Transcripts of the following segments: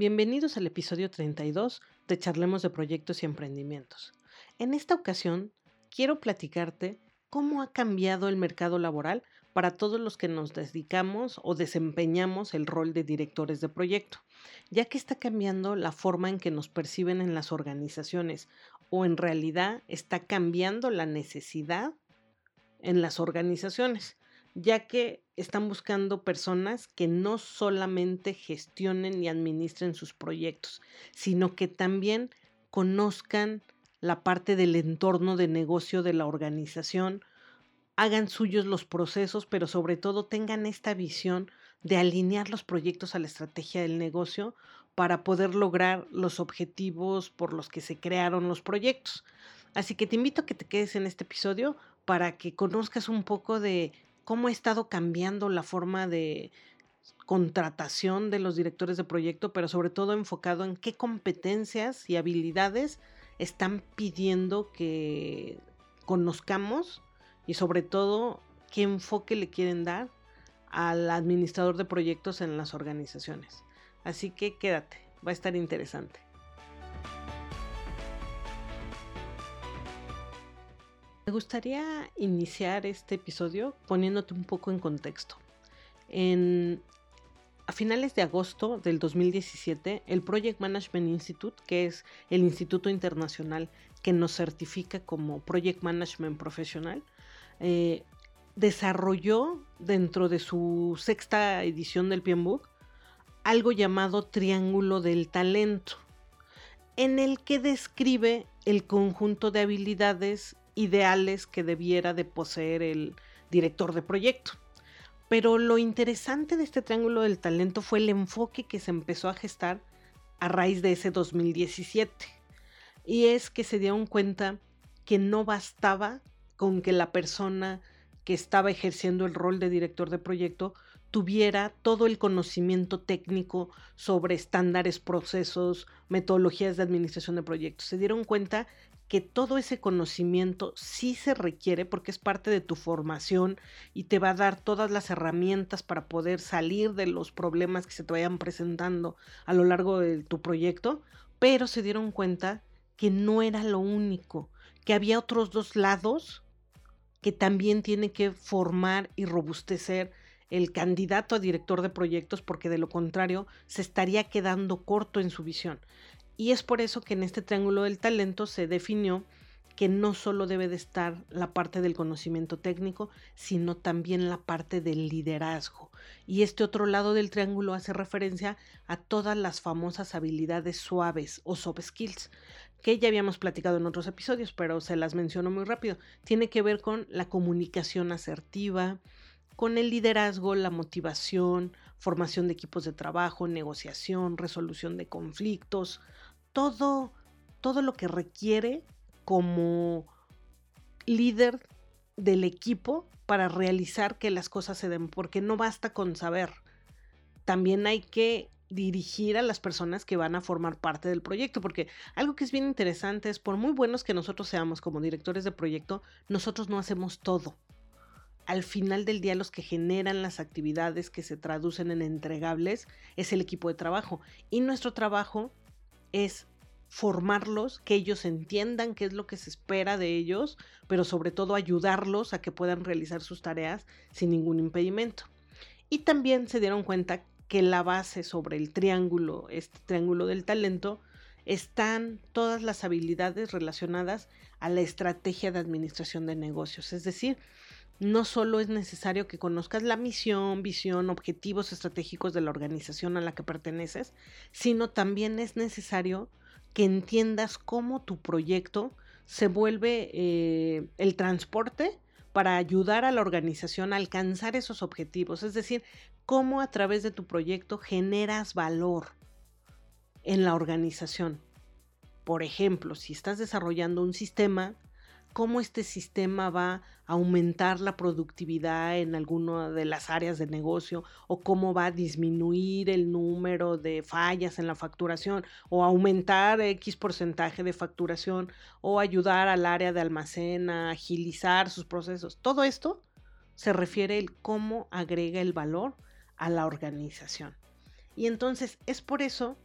Bienvenidos al episodio 32 de Charlemos de Proyectos y Emprendimientos. En esta ocasión quiero platicarte cómo ha cambiado el mercado laboral para todos los que nos dedicamos o desempeñamos el rol de directores de proyecto, ya que está cambiando la forma en que nos perciben en las organizaciones o en realidad está cambiando la necesidad en las organizaciones, ya que están buscando personas que no solamente gestionen y administren sus proyectos, sino que también conozcan la parte del entorno de negocio de la organización, hagan suyos los procesos, pero sobre todo tengan esta visión de alinear los proyectos a la estrategia del negocio para poder lograr los objetivos por los que se crearon los proyectos. Así que te invito a que te quedes en este episodio para que conozcas un poco de cómo ha estado cambiando la forma de contratación de los directores de proyecto, pero sobre todo enfocado en qué competencias y habilidades están pidiendo que conozcamos y sobre todo qué enfoque le quieren dar al administrador de proyectos en las organizaciones. Así que quédate, va a estar interesante. Me gustaría iniciar este episodio poniéndote un poco en contexto. En, a finales de agosto del 2017, el Project Management Institute, que es el instituto internacional que nos certifica como Project Management Professional, eh, desarrolló dentro de su sexta edición del PMBOK algo llamado Triángulo del Talento, en el que describe el conjunto de habilidades ideales que debiera de poseer el director de proyecto. Pero lo interesante de este Triángulo del Talento fue el enfoque que se empezó a gestar a raíz de ese 2017. Y es que se dieron cuenta que no bastaba con que la persona que estaba ejerciendo el rol de director de proyecto tuviera todo el conocimiento técnico sobre estándares, procesos, metodologías de administración de proyectos. Se dieron cuenta que todo ese conocimiento sí se requiere porque es parte de tu formación y te va a dar todas las herramientas para poder salir de los problemas que se te vayan presentando a lo largo de tu proyecto, pero se dieron cuenta que no era lo único, que había otros dos lados que también tiene que formar y robustecer el candidato a director de proyectos porque de lo contrario se estaría quedando corto en su visión. Y es por eso que en este triángulo del talento se definió que no solo debe de estar la parte del conocimiento técnico, sino también la parte del liderazgo. Y este otro lado del triángulo hace referencia a todas las famosas habilidades suaves o soft skills, que ya habíamos platicado en otros episodios, pero se las menciono muy rápido. Tiene que ver con la comunicación asertiva, con el liderazgo, la motivación, formación de equipos de trabajo, negociación, resolución de conflictos, todo, todo lo que requiere como líder del equipo para realizar que las cosas se den, porque no basta con saber, también hay que dirigir a las personas que van a formar parte del proyecto, porque algo que es bien interesante es, por muy buenos que nosotros seamos como directores de proyecto, nosotros no hacemos todo. Al final del día los que generan las actividades que se traducen en entregables es el equipo de trabajo y nuestro trabajo es formarlos, que ellos entiendan qué es lo que se espera de ellos, pero sobre todo ayudarlos a que puedan realizar sus tareas sin ningún impedimento. Y también se dieron cuenta que la base sobre el triángulo, este triángulo del talento, están todas las habilidades relacionadas a la estrategia de administración de negocios. Es decir, no solo es necesario que conozcas la misión, visión, objetivos estratégicos de la organización a la que perteneces, sino también es necesario que entiendas cómo tu proyecto se vuelve eh, el transporte para ayudar a la organización a alcanzar esos objetivos. Es decir, cómo a través de tu proyecto generas valor en la organización. Por ejemplo, si estás desarrollando un sistema, cómo este sistema va a aumentar la productividad en alguna de las áreas de negocio o cómo va a disminuir el número de fallas en la facturación o aumentar X porcentaje de facturación o ayudar al área de almacén a agilizar sus procesos. Todo esto se refiere el cómo agrega el valor a la organización. Y entonces es por eso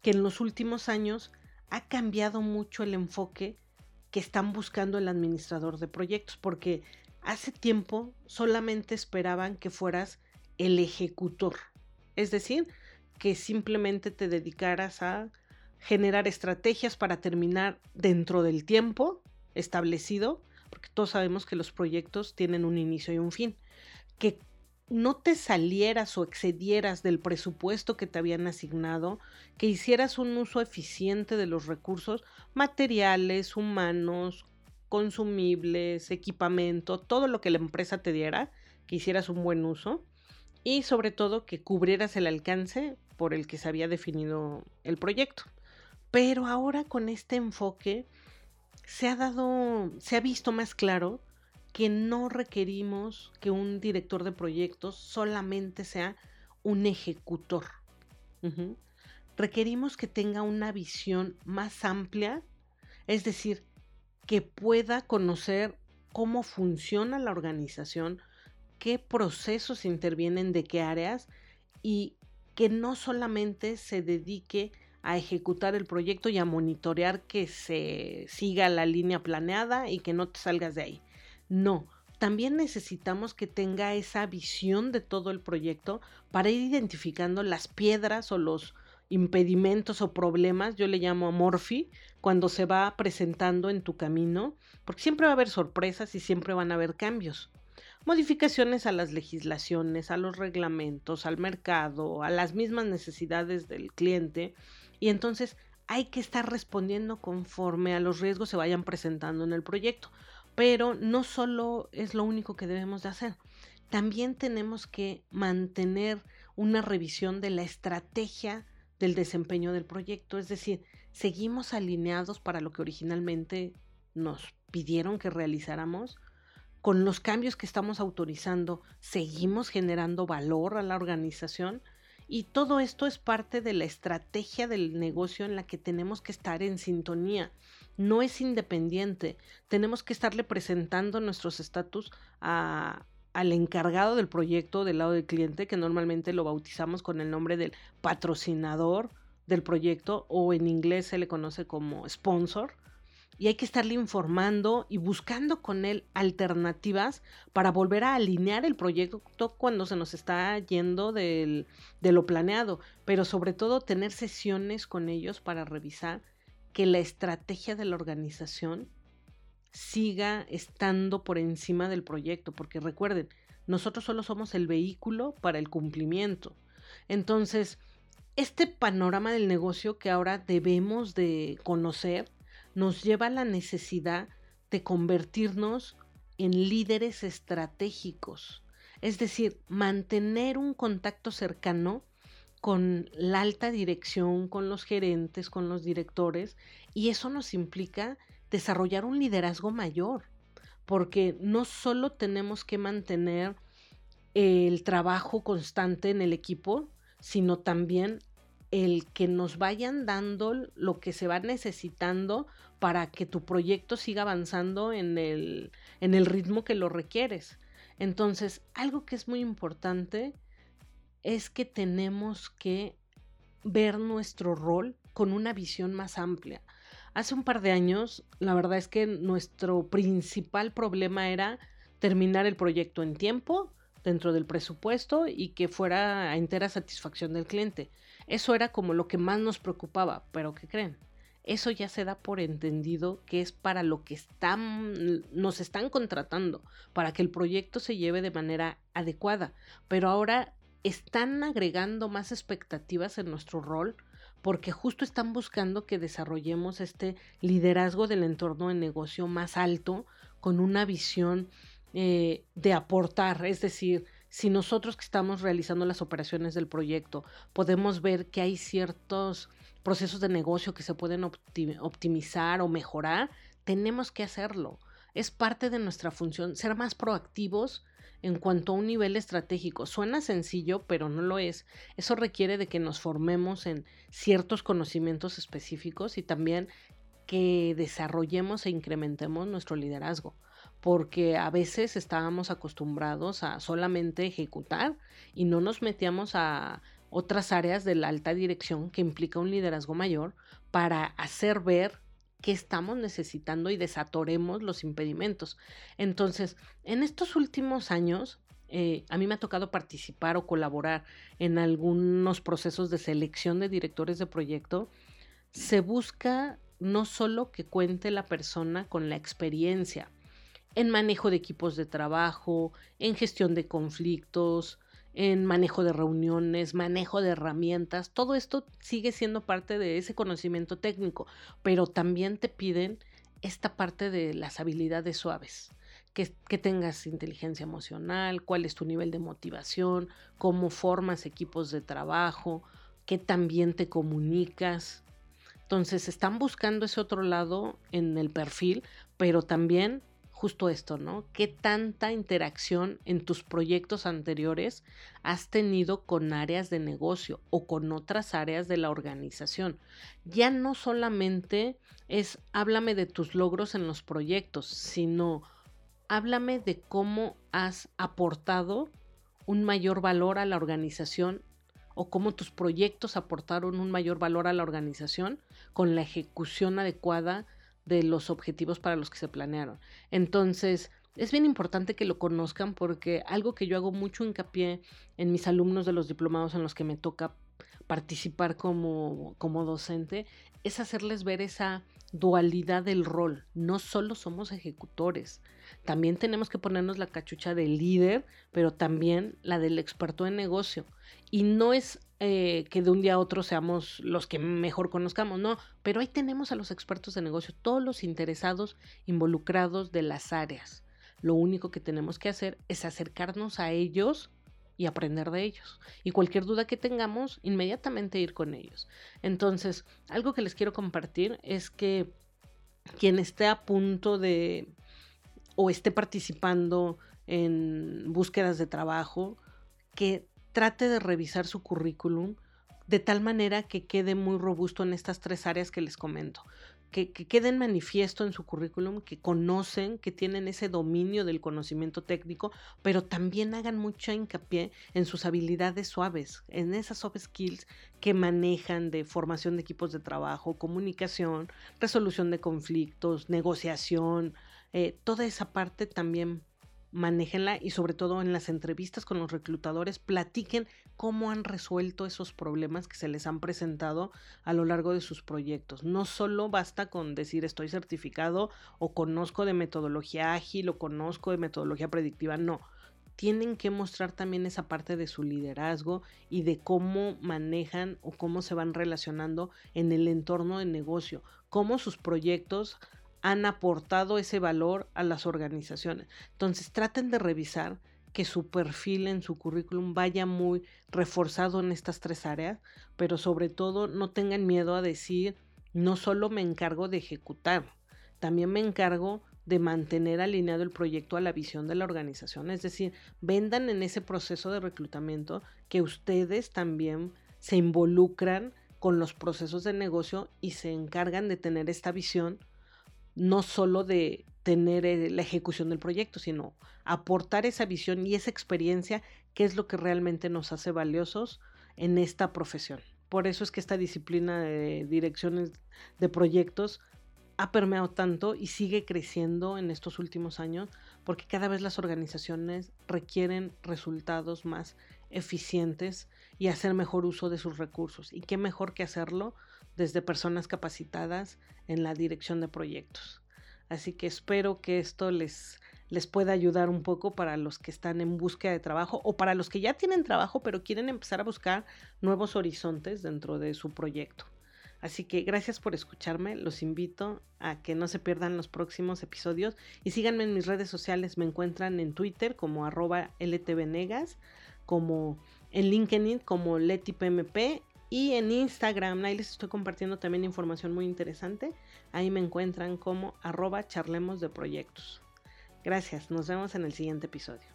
que en los últimos años ha cambiado mucho el enfoque que están buscando el administrador de proyectos, porque hace tiempo solamente esperaban que fueras el ejecutor, es decir, que simplemente te dedicaras a generar estrategias para terminar dentro del tiempo establecido, porque todos sabemos que los proyectos tienen un inicio y un fin, no te salieras o excedieras del presupuesto que te habían asignado, que hicieras un uso eficiente de los recursos materiales, humanos, consumibles, equipamiento, todo lo que la empresa te diera, que hicieras un buen uso y sobre todo que cubrieras el alcance por el que se había definido el proyecto. Pero ahora con este enfoque se ha dado, se ha visto más claro que no requerimos que un director de proyectos solamente sea un ejecutor. Requerimos que tenga una visión más amplia, es decir, que pueda conocer cómo funciona la organización, qué procesos intervienen de qué áreas y que no solamente se dedique a ejecutar el proyecto y a monitorear que se siga la línea planeada y que no te salgas de ahí. No, también necesitamos que tenga esa visión de todo el proyecto para ir identificando las piedras o los impedimentos o problemas, yo le llamo amorfi, cuando se va presentando en tu camino, porque siempre va a haber sorpresas y siempre van a haber cambios. Modificaciones a las legislaciones, a los reglamentos, al mercado, a las mismas necesidades del cliente. Y entonces hay que estar respondiendo conforme a los riesgos se vayan presentando en el proyecto. Pero no solo es lo único que debemos de hacer, también tenemos que mantener una revisión de la estrategia del desempeño del proyecto, es decir, seguimos alineados para lo que originalmente nos pidieron que realizáramos. Con los cambios que estamos autorizando, seguimos generando valor a la organización y todo esto es parte de la estrategia del negocio en la que tenemos que estar en sintonía. No es independiente. Tenemos que estarle presentando nuestros estatus al encargado del proyecto del lado del cliente, que normalmente lo bautizamos con el nombre del patrocinador del proyecto o en inglés se le conoce como sponsor y hay que estarle informando y buscando con él alternativas para volver a alinear el proyecto cuando se nos está yendo de lo planeado, pero sobre todo tener sesiones con ellos para revisar que la estrategia de la organización siga estando por encima del proyecto, porque recuerden, nosotros solo somos el vehículo para el cumplimiento. Entonces, este panorama del negocio que ahora debemos de conocer nos lleva a la necesidad de convertirnos en líderes estratégicos, es decir, mantener un contacto cercano con la alta dirección, con los gerentes, con los directores, y eso nos implica desarrollar un liderazgo mayor, porque no solo tenemos que mantener el trabajo constante en el equipo, sino también el que nos vayan dando lo que se va necesitando para que tu proyecto siga avanzando en el, en el ritmo que lo requieres. Entonces, algo que es muy importante es que tenemos que ver nuestro rol con una visión más amplia. Hace un par de años, la verdad es que nuestro principal problema era terminar el proyecto en tiempo, dentro del presupuesto y que fuera a entera satisfacción del cliente. Eso era como lo que más nos preocupaba, pero ¿qué creen? Eso ya se da por entendido que es para lo que están, nos están contratando, para que el proyecto se lleve de manera adecuada. Pero ahora están agregando más expectativas en nuestro rol porque justo están buscando que desarrollemos este liderazgo del entorno de negocio más alto, con una visión eh, de aportar, es decir, si nosotros que estamos realizando las operaciones del proyecto podemos ver que hay ciertos procesos de negocio que se pueden optimizar o mejorar, tenemos que hacerlo. Es parte de nuestra función ser más proactivos en cuanto a un nivel estratégico. Suena sencillo, pero no lo es. Eso requiere de que nos formemos en ciertos conocimientos específicos y también que desarrollemos e incrementemos nuestro liderazgo porque a veces estábamos acostumbrados a solamente ejecutar y no nos metíamos a otras áreas de la alta dirección que implica un liderazgo mayor para hacer ver que estamos necesitando y desatoremos los impedimentos. Entonces, en estos últimos años, eh, a mí me ha tocado participar o colaborar en algunos procesos de selección de directores de proyecto. Se busca no solo que cuente la persona con la experiencia en manejo de equipos de trabajo, en gestión de conflictos, en manejo de reuniones, manejo de herramientas, todo esto sigue siendo parte de ese conocimiento técnico, pero también te piden esta parte de las habilidades suaves. Que, que, tengas inteligencia emocional, cuál es tu nivel de motivación, cómo formas equipos de trabajo, qué también te comunicas. Entonces están buscando ese otro lado en el perfil, pero también justo esto, ¿no? ¿Qué tanta interacción en tus proyectos anteriores has tenido con áreas de negocio o con otras áreas de la organización? Ya no solamente es háblame de tus logros en los proyectos, sino háblame de cómo has aportado un mayor valor a la organización o cómo tus proyectos aportaron un mayor valor a la organización con la ejecución adecuada de los objetivos para los que se planearon. Entonces, es bien importante que lo conozcan porque algo que yo hago mucho hincapié en mis alumnos de los diplomados en los que me toca participar como, como docente es hacerles ver esa dualidad del rol. No solo somos ejecutores, también tenemos que ponernos la cachucha del líder, pero también la del experto en negocio. Y no es eh, que de un día a otro seamos los que mejor conozcamos, no, pero ahí tenemos a los expertos de negocio, todos los interesados involucrados de las áreas. Lo único que tenemos que hacer es acercarnos a ellos y aprender de ellos. Y cualquier duda que tengamos, inmediatamente ir con ellos. Entonces, algo que les quiero compartir es que quien esté a punto de o esté participando en búsquedas de trabajo, que trate de revisar su currículum de tal manera que quede muy robusto en estas tres áreas que les comento que, queden manifiesto en su currículum, que conocen, que tienen ese dominio del conocimiento técnico, pero también hagan mucha hincapié en sus habilidades suaves, en esas soft skills que manejan de formación de equipos de trabajo, comunicación, resolución de conflictos, negociación, eh, toda esa parte también manéjenla y sobre todo en las entrevistas con los reclutadores platiquen cómo han resuelto esos problemas que se les han presentado a lo largo de sus proyectos. No solo basta con decir estoy certificado o conozco de metodología ágil o conozco de metodología predictiva, no. Tienen que mostrar también esa parte de su liderazgo y de cómo manejan o cómo se van relacionando en el entorno de negocio, cómo sus proyectos han aportado ese valor a las organizaciones. Entonces traten de revisar que su perfil en su currículum vaya muy reforzado en estas tres áreas, pero sobre todo no tengan miedo a decir, no solo me encargo de ejecutar, también me encargo de mantener alineado el proyecto a la visión de la organización. Es decir, vendan en ese proceso de reclutamiento que ustedes también se involucran con los procesos de negocio y se encargan de tener esta visión no solo de tener eh, la ejecución del proyecto, sino aportar esa visión y esa experiencia que es lo que realmente nos hace valiosos en esta profesión. Por eso es que esta disciplina de direcciones de proyectos ha permeado tanto y sigue creciendo en estos últimos años porque cada vez las organizaciones requieren resultados más eficientes y hacer mejor uso de sus recursos. Y qué mejor que hacerlo desde personas capacitadas en la dirección de proyectos. Así que espero que esto les, les pueda ayudar un poco para los que están en búsqueda de trabajo o para los que ya tienen trabajo pero quieren empezar a buscar nuevos horizontes dentro de su proyecto. Así que gracias por escucharme, los invito a que no se pierdan los próximos episodios y síganme en mis redes sociales, me encuentran en Twitter como arroba ltvnegas, como en LinkedIn como letipmp y en Instagram, ahí les estoy compartiendo también información muy interesante. Ahí me encuentran como arroba charlemos de proyectos. Gracias, nos vemos en el siguiente episodio.